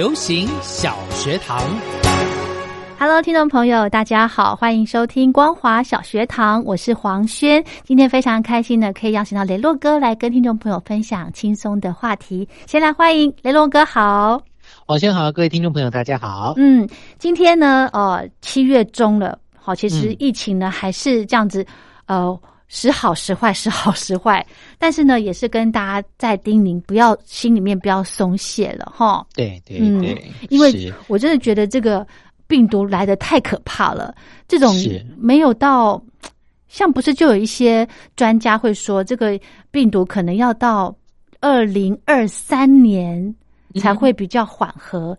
流行小学堂，Hello，听众朋友，大家好，欢迎收听光华小学堂，我是黄轩。今天非常开心的可以邀请到雷洛哥来跟听众朋友分享轻松的话题。先来欢迎雷洛哥，好，黄轩好，各位听众朋友，大家好。嗯，今天呢，呃，七月中了，好，其实疫情呢还是这样子，呃。时好时坏，时好时坏，但是呢，也是跟大家在叮咛，不要心里面不要松懈了，哈。对对对，因为我真的觉得这个病毒来的太可怕了，这种没有到，像不是就有一些专家会说，这个病毒可能要到二零二三年才会比较缓和。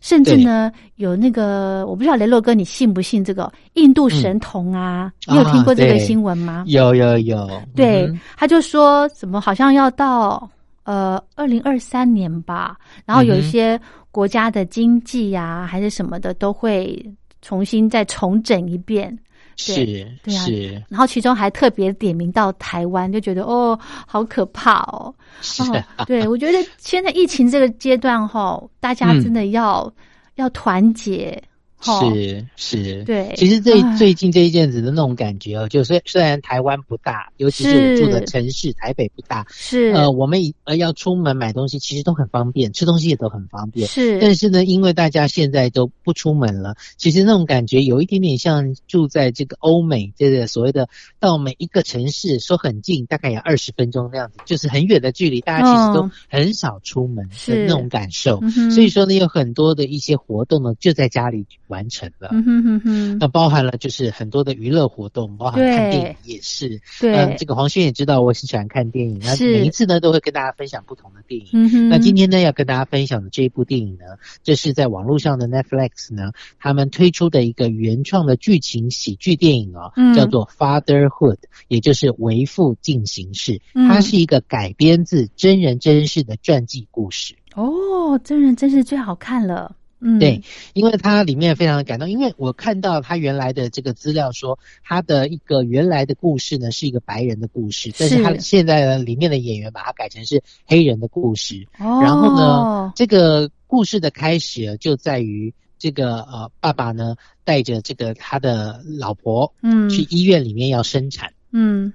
甚至呢，有那个我不知道雷洛哥，你信不信这个印度神童啊？你有听过这个新闻吗？有有有。对，他就说怎么好像要到呃二零二三年吧，然后有一些国家的经济呀还是什么的都会重新再重整一遍。是，对啊。是，然后其中还特别点名到台湾，就觉得哦，好可怕哦。哦，对我觉得现在疫情这个阶段哈，大家真的要要团结。是是，对，其实最最近这一阵子的那种感觉哦，就虽虽然台湾不大，尤其是我住的城市台北不大，是。呃，我们呃要出门买东西其实都很方便，吃东西也都很方便，是。但是呢，因为大家现在都不出门了，其实那种感觉有一点点像住在这个欧美，这个所谓的到每一个城市说很近，大概有二十分钟那样子，就是很远的距离，大家其实都很少出门的那种感受。所以说呢，有很多的一些活动呢，就在家里。完成了，嗯哼哼那包含了就是很多的娱乐活动，包含看电影也是。对，这个黄轩也知道我是喜欢看电影，那每一次呢都会跟大家分享不同的电影。嗯哼那今天呢要跟大家分享的这一部电影呢，这是在网络上的 Netflix 呢，他们推出的一个原创的剧情喜剧电影哦，叫做 Fatherhood，也就是为父进行式。它是一个改编自真人真事的传记故事。哦，真人真事最好看了。嗯，对，因为它里面非常的感动，因为我看到他原来的这个资料说，他的一个原来的故事呢是一个白人的故事，但是他现在呢里面的演员把它改成是黑人的故事，然后呢，这个故事的开始就在于这个呃爸爸呢带着这个他的老婆嗯。去医院里面要生产嗯，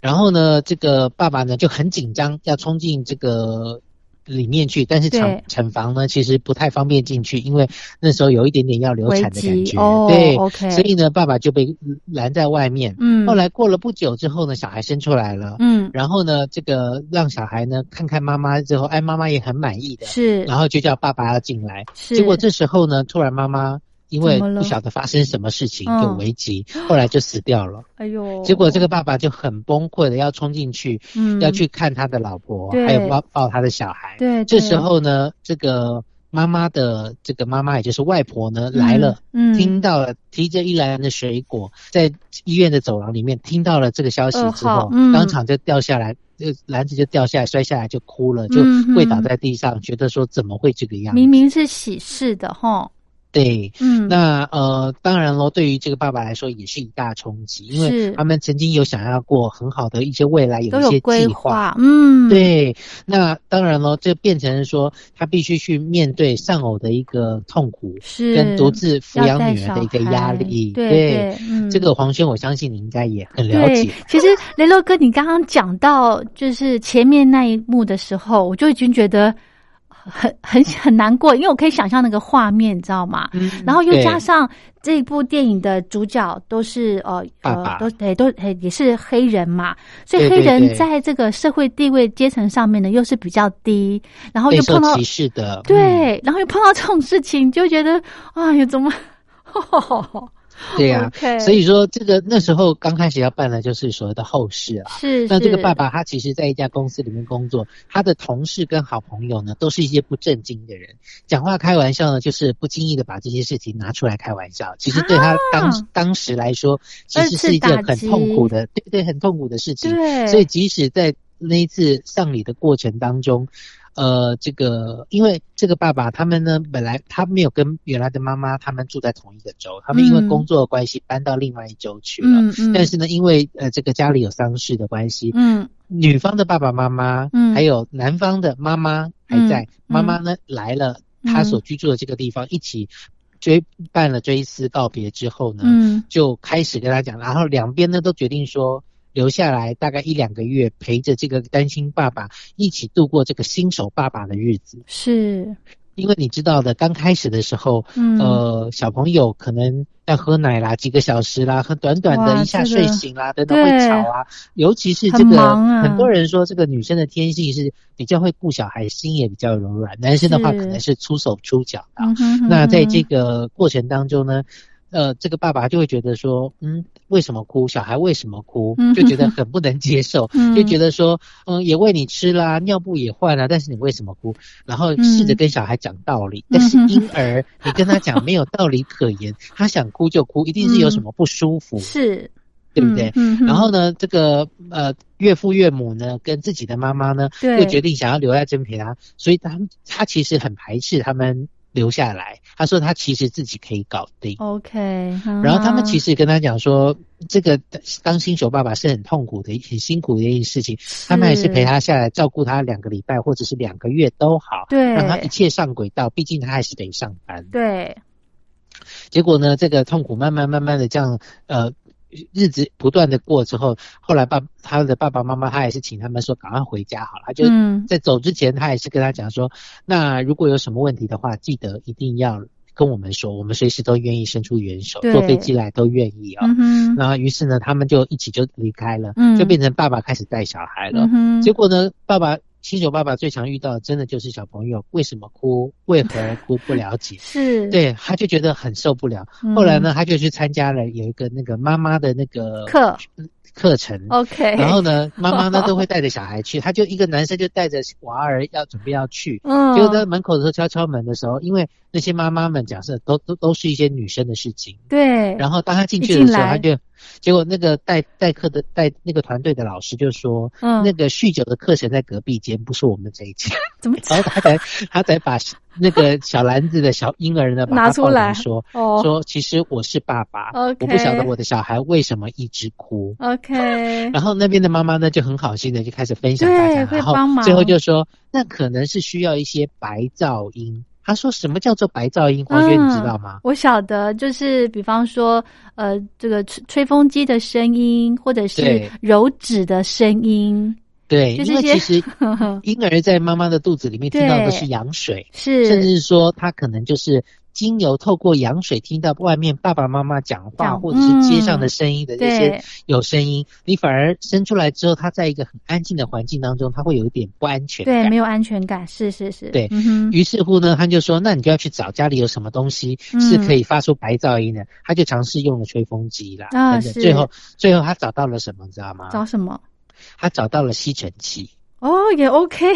然后呢这个爸爸呢就很紧张要冲进这个。里面去，但是产产房呢，其实不太方便进去，因为那时候有一点点要流产的感觉，对，所以呢，爸爸就被拦在外面。嗯，后来过了不久之后呢，小孩生出来了，嗯，然后呢，这个让小孩呢看看妈妈之后，哎，妈妈也很满意的，是，然后就叫爸爸要进来，是。结果这时候呢，突然妈妈。因为不晓得发生什么事情就危急，后来就死掉了。哎呦！结果这个爸爸就很崩溃的要冲进去，嗯，要去看他的老婆，还有抱抱他的小孩。对，这时候呢，这个妈妈的这个妈妈也就是外婆呢来了，嗯，听到了提着一篮的水果在医院的走廊里面听到了这个消息之后，当场就掉下来，就篮子就掉下来摔下来就哭了，就跪倒在地上，觉得说怎么会这个样？明明是喜事的哈。对，嗯，那呃，当然喽，对于这个爸爸来说也是一大冲击，因为他们曾经有想要过很好的一些未来，有一些计划，嗯，对，那当然喽，这变成说他必须去面对丧偶的一个痛苦，是跟独自抚养女儿的一个压力，对，这个黄轩，我相信你应该也很了解。其实雷洛哥，你刚刚讲到就是前面那一幕的时候，我就已经觉得。很很很难过，因为我可以想象那个画面，你知道吗？嗯，然后又加上这部电影的主角都是呃呃都诶都诶也是黑人嘛，所以黑人在这个社会地位阶层上面呢又是比较低，然后又碰到歧视的，对，然后又碰到这种事情，就觉得哎呀怎么？对呀，所以说这个那时候刚开始要办的就是所谓的后事啊。是，那这个爸爸他其实在一家公司里面工作，他的同事跟好朋友呢都是一些不正经的人，讲话开玩笑呢就是不经意的把这些事情拿出来开玩笑。其实对他当当时来说，其实是一件很痛苦的，对对，很痛苦的事情。对，所以即使在那一次丧礼的过程当中。呃，这个因为这个爸爸他们呢，本来他没有跟原来的妈妈他们住在同一个州，他们因为工作的关系搬到另外一州去了。嗯嗯。但是呢，因为呃这个家里有丧事的关系，嗯，女方的爸爸妈妈，嗯，还有男方的妈妈还在，妈妈呢来了他所居住的这个地方，一起追办了追思告别之后呢，嗯，就开始跟他讲，然后两边呢都决定说。留下来大概一两个月，陪着这个单亲爸爸一起度过这个新手爸爸的日子。是，因为你知道的，刚开始的时候，呃，小朋友可能要喝奶啦，几个小时啦，很短短的一下睡醒啦，等等会吵啊。尤其是这个，很多人说这个女生的天性是比较会顾小孩，心也比较柔软。男生的话可能是出手出脚的。那在这个过程当中呢？呃，这个爸爸就会觉得说，嗯，为什么哭？小孩为什么哭？就觉得 很不能接受，就觉得说，嗯，也喂你吃啦，尿布也换了，但是你为什么哭？然后试着跟小孩讲道理，但是婴儿你跟他讲没有道理可言，他想哭就哭，一定是有什么不舒服，是，对不对？然后呢，这个呃岳父岳母呢，跟自己的妈妈呢，又决定想要留在真陪他，所以他他其实很排斥他们。留下来，他说他其实自己可以搞定。OK，然后他们其实跟他讲说，这个当新手爸爸是很痛苦的、很辛苦的一件事情。他们还是陪他下来照顾他两个礼拜或者是两个月都好，对，让他一切上轨道。毕竟他还是得上班。对。结果呢，这个痛苦慢慢慢慢的这样呃。日子不断的过之后，后来爸他的爸爸妈妈他也是请他们说赶快回家好了，他就在走之前他也是跟他讲说，那如果有什么问题的话，记得一定要跟我们说，我们随时都愿意伸出援手，坐飞机来都愿意啊。然后于是呢，他们就一起就离开了，就变成爸爸开始带小孩了。结果呢，爸爸。新手爸爸最常遇到的，真的就是小朋友为什么哭，为何哭，不了解，是。对，他就觉得很受不了。后来呢，他就去参加了有一个那个妈妈的那个课。课程，OK，然后呢，妈妈呢 都会带着小孩去，他就一个男生就带着娃儿要准备要去，嗯，就在门口的时候敲敲门的时候，因为那些妈妈们假设都都都是一些女生的事情，对，然后当他进去的时候，他就结果那个代代课的代那个团队的老师就说，嗯，那个酗酒的课程在隔壁间，不是我们这一间，怎么？然 后他才他才把。那个小篮子的小婴儿呢，拿出来说，哦说其实我是爸爸，我不晓得我的小孩为什么一直哭。OK，然后那边的妈妈呢就很好心的就开始分享大家，然后最后就说，那可能是需要一些白噪音。他说什么叫做白噪音？黄轩你知道吗？我晓得，就是比方说，呃，这个吹吹风机的声音，或者是揉纸的声音。对，因为其实婴儿在妈妈的肚子里面听到的是羊水，是，甚至是说他可能就是经由透过羊水听到外面爸爸妈妈讲话，或者是街上的声音的这些有声音，你反而生出来之后，他在一个很安静的环境当中，他会有一点不安全，对，没有安全感，是是是，对于是乎呢，他就说，那你就要去找家里有什么东西是可以发出白噪音的，他就尝试用了吹风机啦，最后最后他找到了什么，你知道吗？找什么？他找到了吸尘器。哦，也 OK。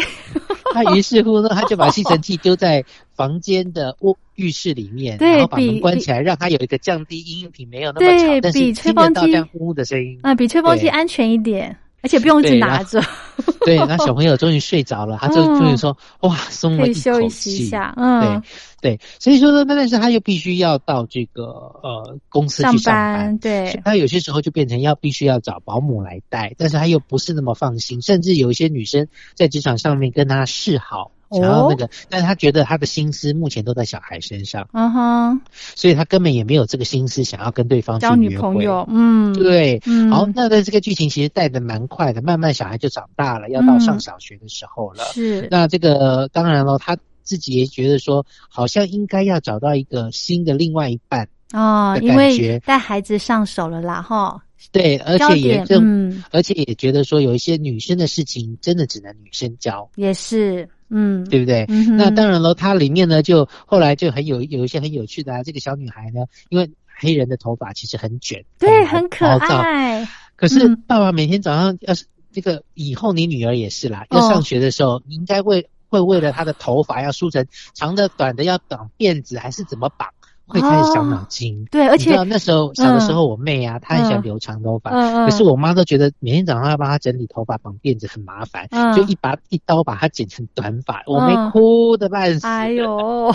他于是乎呢，他就把吸尘器丢在房间的卧浴室里面，然后把门关起来，让他有一个降低音频没有那么吵，但是吹风机这样呼呼的声音啊，比吹风机安全一点。而且不用一直拿着，对，那小朋友终于睡着了，他就终于说：“哇，松了一口气。”嗯，对对，所以说呢，但是他又必须要到这个呃公司去上班，对，他有些时候就变成要必须要找保姆来带，但是他又不是那么放心，甚至有一些女生在职场上面跟他示好。想要那个，但是他觉得他的心思目前都在小孩身上，嗯哼，所以他根本也没有这个心思想要跟对方交女朋友，嗯，对，嗯。好，那在这个剧情其实带的蛮快的，慢慢小孩就长大了，要到上小学的时候了，是，那这个当然了，他。自己也觉得说，好像应该要找到一个新的另外一半哦，因为带孩子上手了啦，哈。对，而且也嗯，而且也觉得说，有一些女生的事情真的只能女生教，也是，嗯，对不对？那当然了，它里面呢，就后来就很有有一些很有趣的啊，这个小女孩呢，因为黑人的头发其实很卷，对，很可爱。可是爸爸每天早上要是这个以后你女儿也是啦，要上学的时候，你应该会会为了她的头发要梳成长的、短的，要绑辫子还是怎么绑？会开始伤脑筋，对，而且那时候小的时候，我妹啊，她很喜欢留长头发，可是我妈都觉得每天早上要帮她整理头发、绑辫子很麻烦，就一把一刀把她剪成短发，我妹哭的半死。哎呦，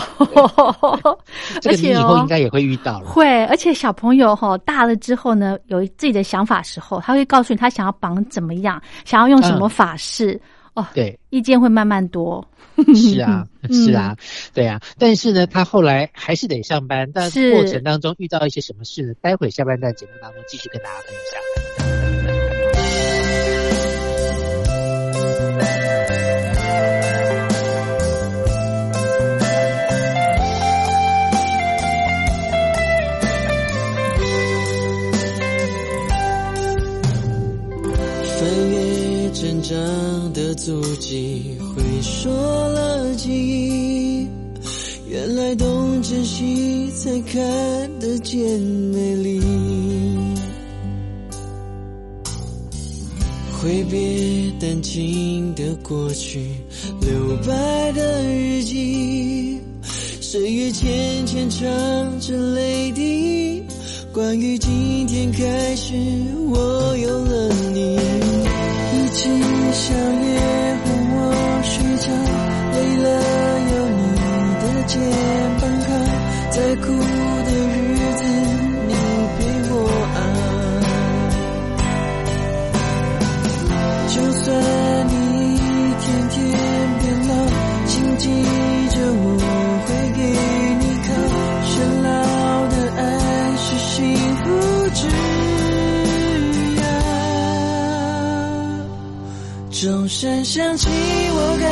这个 你以后应该也会遇到了。会，而且小朋友哈大了之后呢，有自己的想法时候，他会告诉你他想要绑怎么样，想要用什么法式。哦，对，意见会慢慢多。是啊，是啊，对啊。但是呢，他后来还是得上班，但过程当中遇到一些什么事呢？待会下半段节目当中继续跟大家分享。成长的足迹回说了记忆，原来懂珍惜才看得见美丽。挥别淡静的过去，留白的日记，岁月浅浅唱着泪滴。关于今天开始，我有了你。一起相约，哄我睡觉，累了有你的肩膀靠，再钟声响起，我该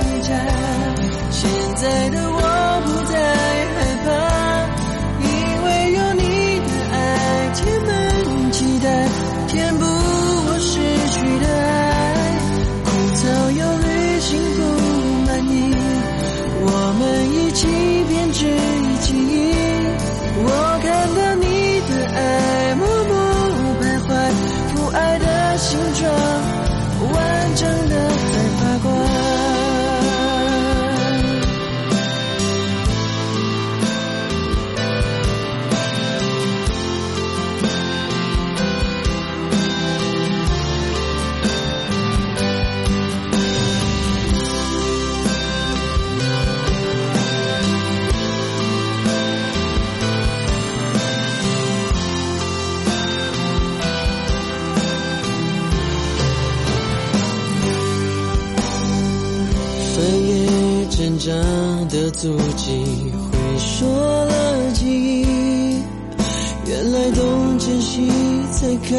回家。现在的我不在的足迹回说了记忆，原来懂珍惜才看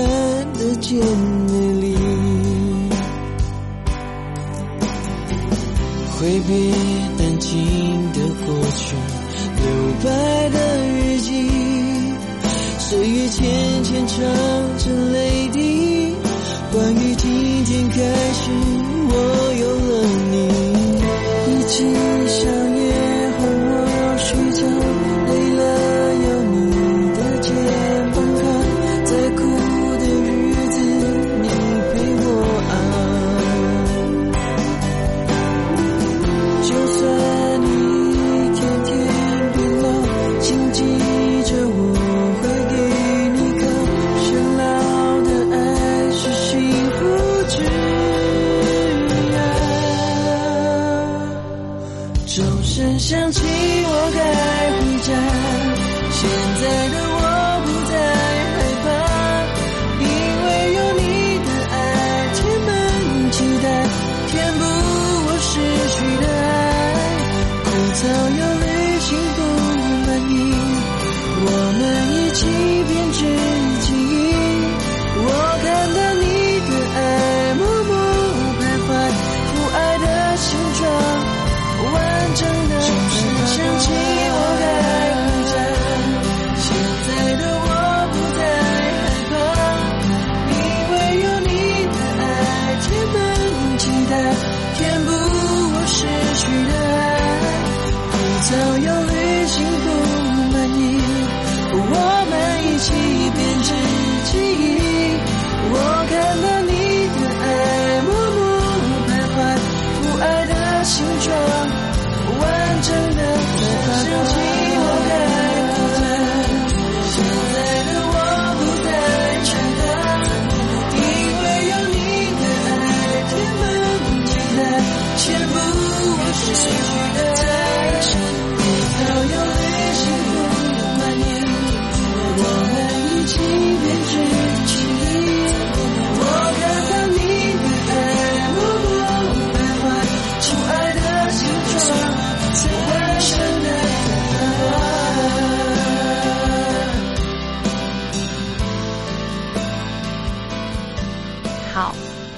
得见美丽。挥别淡静的过去，留白的日记，岁月浅浅唱着泪滴。关于今天开始，我有了你，一起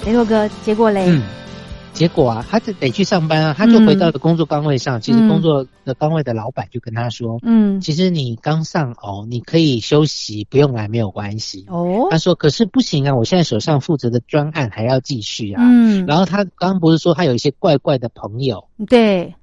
雷洛哥，结果嘞？嗯，结果啊，他就得去上班啊，他就回到了工作岗位上。其实工作的岗位的老板就跟他说：“嗯，其实你刚上哦，你可以休息，不用来没有关系。”哦，他说：“可是不行啊，我现在手上负责的专案还要继续啊。”嗯，然后他刚刚不是说他有一些怪怪的朋友？对，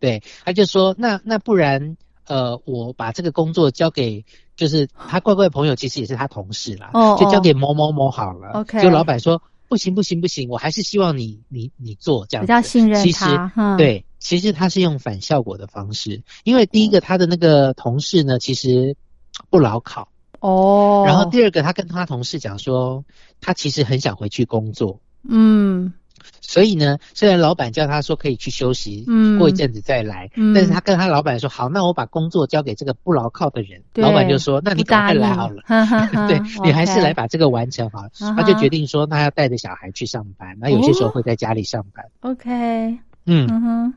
对，他就说：“那那不然，呃，我把这个工作交给。”就是他怪怪朋友，其实也是他同事啦，就交给某某某好了。OK，就老板说不行不行不行，我还是希望你你你做这样。比较信任他，对，其实他是用反效果的方式，因为第一个他的那个同事呢，其实不牢靠哦。然后第二个，他跟他同事讲说，他其实很想回去工作。嗯。所以呢，虽然老板叫他说可以去休息，嗯，过一阵子再来，嗯，但是他跟他老板说好，那我把工作交给这个不牢靠的人，老板就说那你赶快来好了，对你还是来把这个完成好。了，他就决定说那要带着小孩去上班，那有些时候会在家里上班，OK，嗯，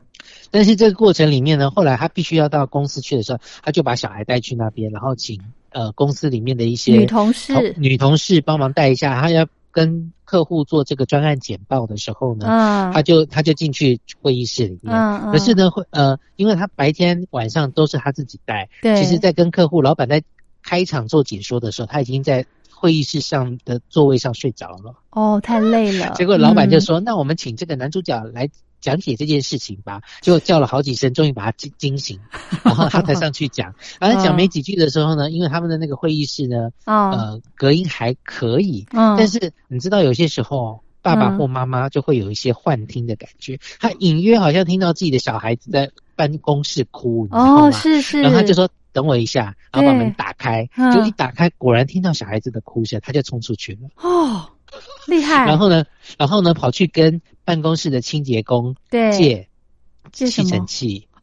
但是这个过程里面呢，后来他必须要到公司去的时候，他就把小孩带去那边，然后请呃公司里面的一些女同事。女同事帮忙带一下，他要。跟客户做这个专案简报的时候呢，他就他就进去会议室里面。可是呢，会呃，因为他白天晚上都是他自己带。对。其实，在跟客户老板在开场做解说的时候，他已经在会议室上的座位上睡着了。哦，太累了。结果老板就说：“那我们请这个男主角来。”讲解这件事情吧，就叫了好几声，终于把他惊惊醒，然后他才上去讲。然后讲没几句的时候呢，因为他们的那个会议室呢，呃，隔音还可以，但是你知道有些时候爸爸或妈妈就会有一些幻听的感觉，他隐约好像听到自己的小孩子在办公室哭，你知道吗？是是。然后他就说：“等我一下。”然后把门打开，就一打开，果然听到小孩子的哭声，他就冲出去了。哦。厉害！然后呢，然后呢，跑去跟办公室的清洁工借借吸尘器。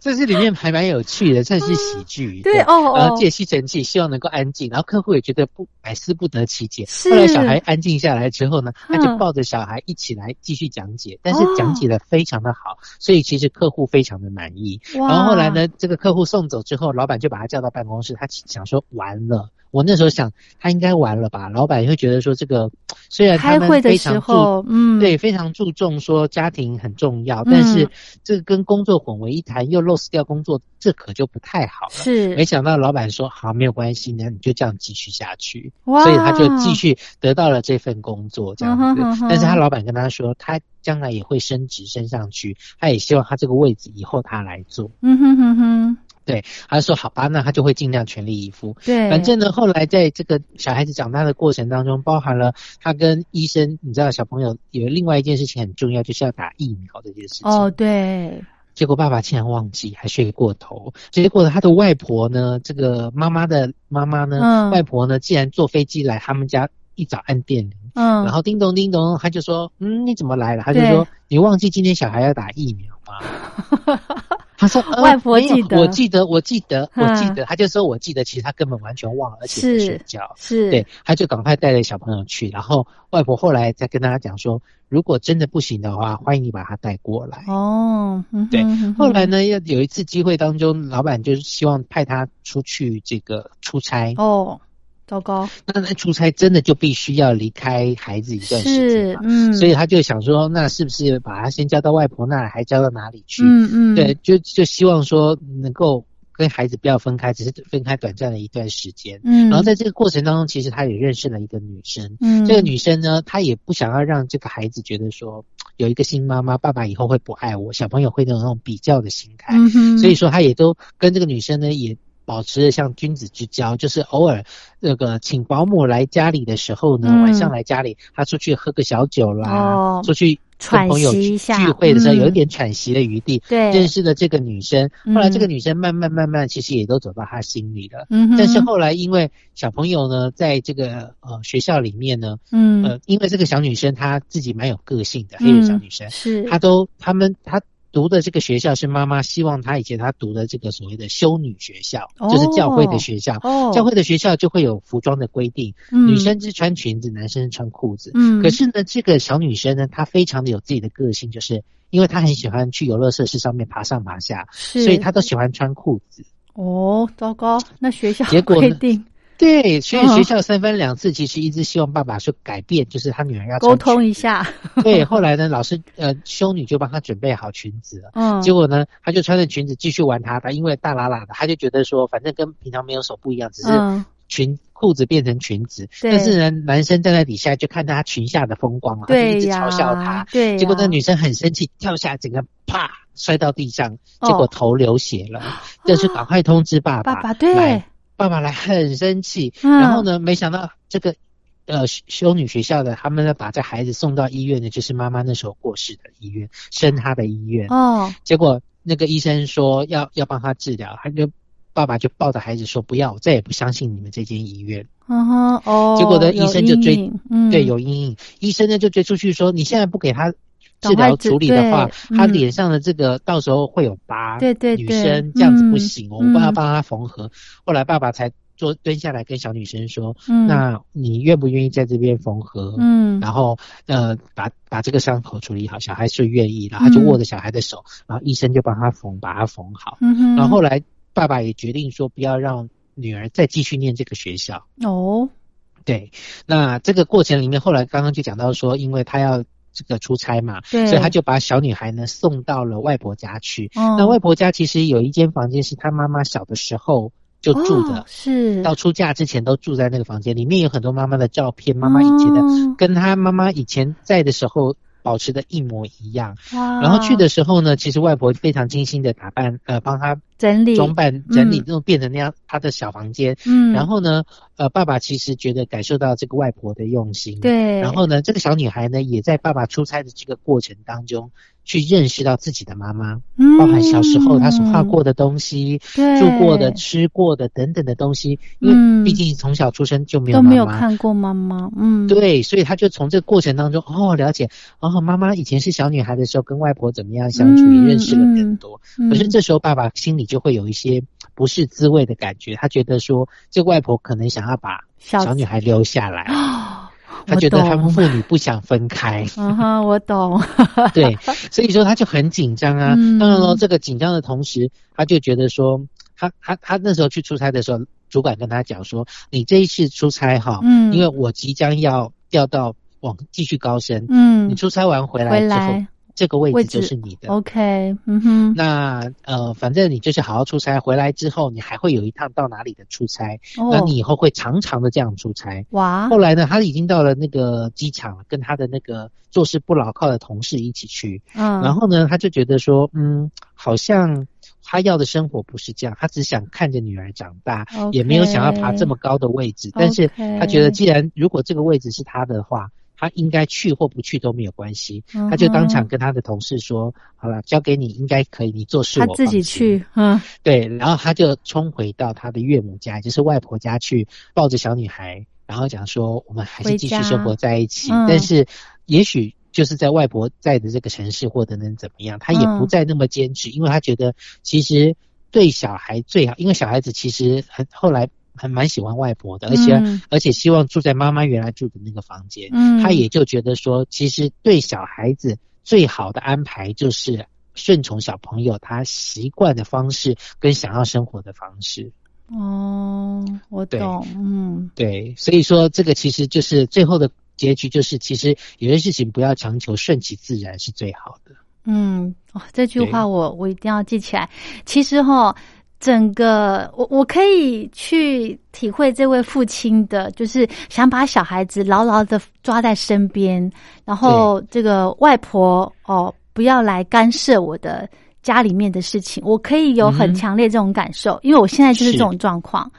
这是里面还蛮有趣的，算是喜剧。对哦然后借吸尘器，希望能够安静。然后客户也觉得不百思不得其解。后来小孩安静下来之后呢，他就抱着小孩一起来继续讲解，但是讲解的非常的好，所以其实客户非常的满意。然后后来呢，这个客户送走之后，老板就把他叫到办公室，他想说完了。我那时候想，他应该完了吧？老板也会觉得说，这个虽然他们非常注，嗯，对，非常注重说家庭很重要，但是这个跟工作混为一谈，又 lose 掉工作，这可就不太好了。是，没想到老板说好，没有关系，那你就这样继续下去。所以他就继续得到了这份工作，这样子。但是他老板跟他说，他将来也会升职升上去，他也希望他这个位置以后他来做。嗯哼哼哼。对，他说好吧，那他就会尽量全力以赴。对，反正呢，后来在这个小孩子长大的过程当中，包含了他跟医生，你知道，小朋友有另外一件事情很重要，就是要打疫苗这件事情。哦，对。结果爸爸竟然忘记，还睡过头。结果他的外婆呢，这个妈妈的妈妈呢，外婆呢，竟然坐飞机来他们家，一早按电铃，嗯，然后叮咚叮咚，他就说，嗯，你怎么来了？他就说，你忘记今天小孩要打疫苗吗？他说：“外婆记得，我记得，我记得，我记得。”他就说：“我记得。”其实他根本完全忘了，而且在睡觉。是，对，他就赶快带着小朋友去。然后外婆后来再跟大家讲说：“如果真的不行的话，欢迎你把他带过来。”哦，对。后来呢，要有一次机会当中，老板就是希望派他出去这个出差。哦。糟糕，那那出差真的就必须要离开孩子一段时间嘛？嗯，所以他就想说，那是不是把他先交到外婆那儿，还交到哪里去？嗯嗯，对，就就希望说能够跟孩子不要分开，只是分开短暂的一段时间。嗯，然后在这个过程当中，其实他也认识了一个女生。嗯，这个女生呢，她也不想要让这个孩子觉得说有一个新妈妈，爸爸以后会不爱我，小朋友会有那种比较的心态。嗯哼，所以说他也都跟这个女生呢也。保持着像君子之交，就是偶尔那个请保姆来家里的时候呢，晚上来家里，他出去喝个小酒啦，出去跟朋友聚会的时候，有一点喘息的余地。对，认识的这个女生，后来这个女生慢慢慢慢，其实也都走到他心里了。嗯但是后来因为小朋友呢，在这个呃学校里面呢，嗯，呃，因为这个小女生她自己蛮有个性的，黑人小女生，是，她都他们她。读的这个学校是妈妈希望他以前他读的这个所谓的修女学校，就是教会的学校。教会的学校就会有服装的规定，女生是穿裙子，男生是穿裤子。嗯，可是呢，这个小女生呢，她非常的有自己的个性，就是因为她很喜欢去游乐设施上面爬上爬下，所以她都喜欢穿裤子。哦，糟糕，那学校结果规定。对，所以学校三番两次其实一直希望爸爸说改变，就是他女儿要沟通一下。对，后来呢，老师呃修女就帮他准备好裙子了。嗯，结果呢，他就穿着裙子继续玩他的，因为大喇喇的，他就觉得说反正跟平常没有手不一样，只是裙裤子变成裙子。但是呢，男生站在底下就看到他裙下的风光啊，他就一直嘲笑他。对，结果那女生很生气，跳下整个啪摔到地上，结果头流血了。这是赶快通知爸爸。爸爸对。爸爸来很生气，然后呢，没想到这个呃修女学校的他们呢，把这孩子送到医院的，就是妈妈那时候过世的医院，生他的医院。哦，结果那个医生说要要帮他治疗，他就爸爸就抱着孩子说不要，我再也不相信你们这间医院。嗯哼，哦，结果呢，医生就追，对，有阴影，医生呢就追出去说，你现在不给他。治疗处理的话，他脸上的这个到时候会有疤。对对对，女生这样子不行，我们要帮他缝合。后来爸爸才坐蹲下来跟小女生说：“那你愿不愿意在这边缝合？”嗯，然后呃，把把这个伤口处理好。小孩是愿意，然后就握着小孩的手，然后医生就帮他缝，把他缝好。嗯哼。然后后来爸爸也决定说，不要让女儿再继续念这个学校。哦，对。那这个过程里面，后来刚刚就讲到说，因为他要。这个出差嘛，所以他就把小女孩呢送到了外婆家去。哦，那外婆家其实有一间房间是他妈妈小的时候就住的，是到出嫁之前都住在那个房间，里面有很多妈妈的照片，妈妈以前的跟她妈妈以前在的时候。保持的一模一样，然后去的时候呢，其实外婆非常精心的打扮，呃，帮他整理装扮整理，之后变成那样他的小房间。嗯，然后呢，呃，爸爸其实觉得感受到这个外婆的用心。对，然后呢，这个小女孩呢，也在爸爸出差的这个过程当中。去认识到自己的妈妈，嗯包含小时候他所画过的东西、住过的、吃过的等等的东西。因为毕竟从小出生就没有都没有看过妈妈，嗯，对，所以他就从这个过程当中哦了解哦，妈妈以前是小女孩的时候跟外婆怎么样相处，也认识了更多。可是这时候爸爸心里就会有一些不是滋味的感觉，他觉得说这个外婆可能想要把小女孩留下来。他觉得他们父女不想分开。嗯哼，我懂。对，所以说他就很紧张啊。当然了，这个紧张的同时，他就觉得说，他他他那时候去出差的时候，主管跟他讲说，你这一次出差哈，嗯，因为我即将要调到往继续高升，嗯，你出差完回来之后。这个位置就是你的，OK，嗯哼。那呃，反正你就是好好出差，回来之后你还会有一趟到哪里的出差，那你以后会常常的这样出差。哇！后来呢，他已经到了那个机场，跟他的那个做事不牢靠的同事一起去。嗯。然后呢，他就觉得说，嗯，好像他要的生活不是这样，他只想看着女儿长大，也没有想要爬这么高的位置。但是他觉得，既然如果这个位置是他的话。他应该去或不去都没有关系，他就当场跟他的同事说：“好了，交给你，应该可以，你做事我他自己去，嗯，对。然后他就冲回到他的岳母家，就是外婆家去，抱着小女孩，然后讲说：我们还是继续生活在一起。但是，也许就是在外婆在的这个城市，或者能怎么样，他也不再那么坚持，因为他觉得其实对小孩最好，因为小孩子其实很后来。”还蛮喜欢外婆的，而且而且希望住在妈妈原来住的那个房间。嗯，他也就觉得说，其实对小孩子最好的安排就是顺从小朋友他习惯的方式跟想要生活的方式。哦，我懂，嗯，对，所以说这个其实就是最后的结局，就是其实有些事情不要强求，顺其自然是最好的。嗯，哦，这句话我我一定要记起来。其实哈。整个我我可以去体会这位父亲的，就是想把小孩子牢牢的抓在身边，然后这个外婆哦不要来干涉我的家里面的事情，我可以有很强烈这种感受，因为我现在就是这种状况。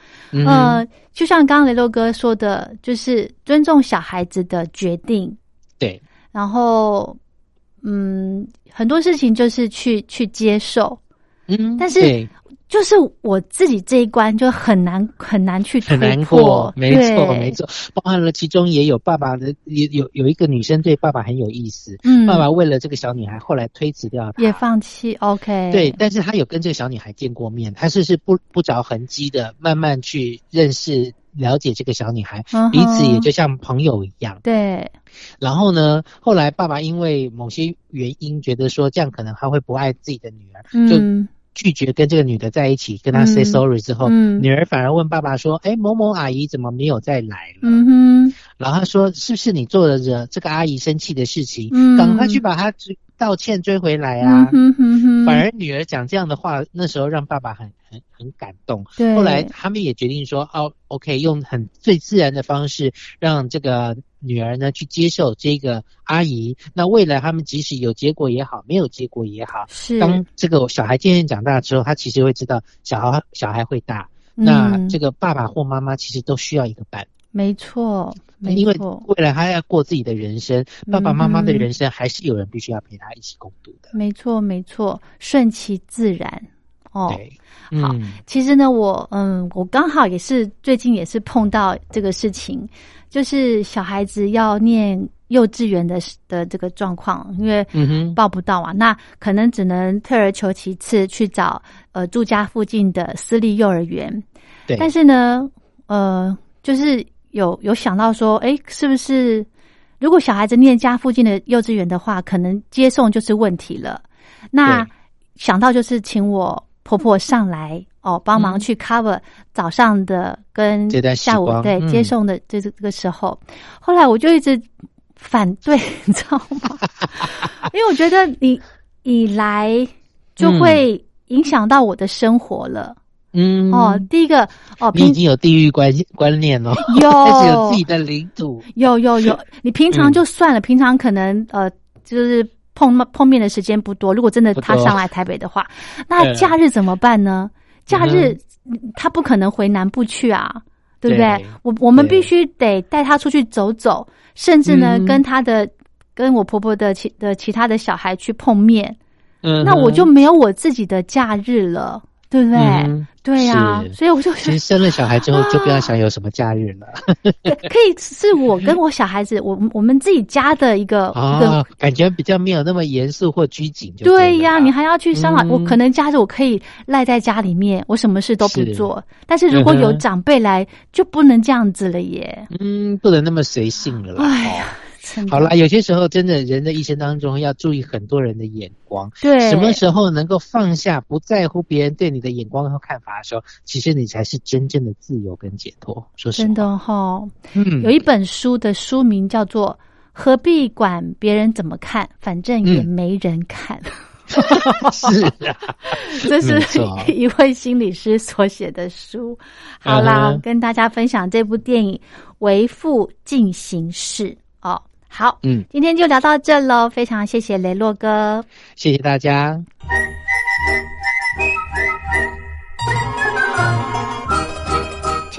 呃，就像刚刚雷洛哥说的，就是尊重小孩子的决定。对，然后嗯，很多事情就是去去接受。嗯，但是。就是我自己这一关就很难很难去很难过，没错没错，包含了其中也有爸爸的，也有有一个女生对爸爸很有意思，嗯，爸爸为了这个小女孩后来推辞掉她，也放弃，OK，对，但是他有跟这个小女孩见过面，他是是不不着痕迹的慢慢去认识了解这个小女孩，彼此也就像朋友一样，对，然后呢，后来爸爸因为某些原因觉得说这样可能他会不爱自己的女儿，就。拒绝跟这个女的在一起，跟她 say sorry 之后，女儿反而问爸爸说：“哎，某某阿姨怎么没有再来了？”嗯哼，然后他说：“是不是你做了惹这个阿姨生气的事情？赶快去把她追道歉追回来啊！”嗯哼反而女儿讲这样的话，那时候让爸爸很很很感动。对，后来他们也决定说：“哦，OK，用很最自然的方式让这个。”女儿呢，去接受这个阿姨。那未来他们即使有结果也好，没有结果也好，是当这个小孩渐渐长大之后，他其实会知道小孩小孩会大。那这个爸爸或妈妈其实都需要一个伴。没错，因为未来他要过自己的人生，爸爸妈妈的人生还是有人必须要陪他一起共度的。没错，没错，顺其自然。哦，好，其实呢，我嗯，我刚好也是最近也是碰到这个事情。就是小孩子要念幼稚园的的这个状况，因为报不到啊，那可能只能退而求其次去找呃住家附近的私立幼儿园。对，但是呢，呃，就是有有想到说，哎，是不是如果小孩子念家附近的幼稚园的话，可能接送就是问题了。那想到就是请我婆婆上来。哦，帮忙去 cover 早上的跟下午对接送的这这个时候，后来我就一直反对，你知道吗？因为我觉得你你来就会影响到我的生活了。嗯，哦，第一个哦，你已经有地域观观念了，有 有自己的领土，有有有。你平常就算了，平常可能呃，就是碰碰面的时间不多。如果真的他上来台北的话，那假日怎么办呢？假日他不可能回南部去啊，对不对？我我们必须得带他出去走走，甚至呢，跟他的跟我婆婆的其的其他的小孩去碰面。嗯，那我就没有我自己的假日了。对不对？对呀，所以我就其实生了小孩之后就不要想有什么假日了。可以是我跟我小孩子，我我们自己家的一个 一个感觉比较没有那么严肃或拘谨。对呀，你还要去商量。我可能假日我可以赖在家里面，我什么事都不做。但是如果有长辈来，就不能这样子了耶。嗯，不能那么随性了。哎呀。好了，有些时候真的人的一生当中要注意很多人的眼光。对，什么时候能够放下，不在乎别人对你的眼光和看法的时候，其实你才是真正的自由跟解脱。说真的哈，嗯，有一本书的书名叫做《何必管别人怎么看，反正也没人看》。是啊，这是一位心理师所写的书。好啦，跟大家分享这部电影《为父进行式》哦。好，嗯，今天就聊到这喽，非常谢谢雷洛哥，谢谢大家。